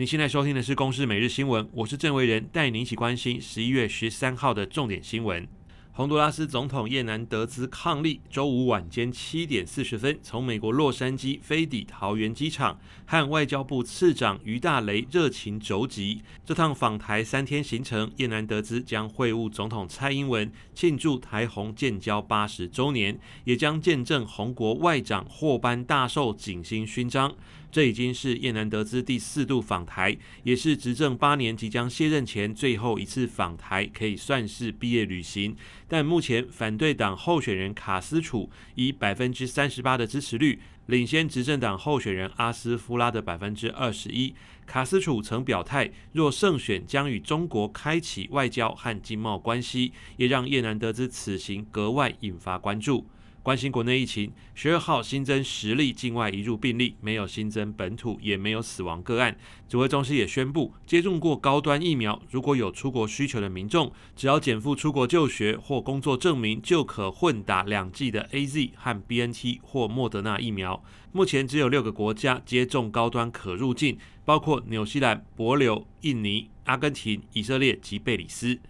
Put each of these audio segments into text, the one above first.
你现在收听的是《公视每日新闻》，我是郑维仁，带你一起关心十一月十三号的重点新闻。洪都拉斯总统叶南德兹伉俪周五晚间七点四十分从美国洛杉矶飞抵桃园机场，和外交部次长于大雷热情轴集。这趟访台三天行程，叶南德兹将会晤总统蔡英文，庆祝台洪建交八十周年，也将见证洪国外长获颁大寿景星勋章。这已经是叶南德兹第四度访台，也是执政八年即将卸任前最后一次访台，可以算是毕业旅行。但目前反对党候选人卡斯楚以百分之三十八的支持率领先执政党候选人阿斯夫拉的百分之二十一。卡斯楚曾表态，若胜选将与中国开启外交和经贸关系，也让叶南德兹此行格外引发关注。关心国内疫情，十二号新增十例境外移入病例，没有新增本土，也没有死亡个案。指挥中心也宣布，接种过高端疫苗，如果有出国需求的民众，只要减负出国就学或工作证明，就可混打两剂的 AZ 和 BNT 或莫德纳疫苗。目前只有六个国家接种高端可入境，包括纽西兰、帛琉、印尼、阿根廷、以色列及贝里斯。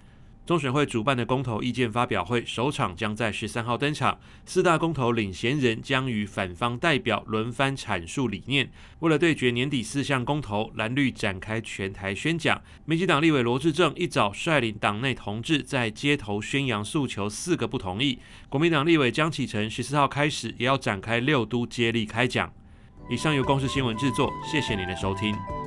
中选会主办的公投意见发表会首场将在十三号登场，四大公投领衔人将与反方代表轮番阐述理念。为了对决年底四项公投，蓝绿展开全台宣讲。民进党立委罗致政一早率领党内同志在街头宣扬诉求，四个不同意。国民党立委江启臣十四号开始也要展开六都接力开讲。以上由公视新闻制作，谢谢您的收听。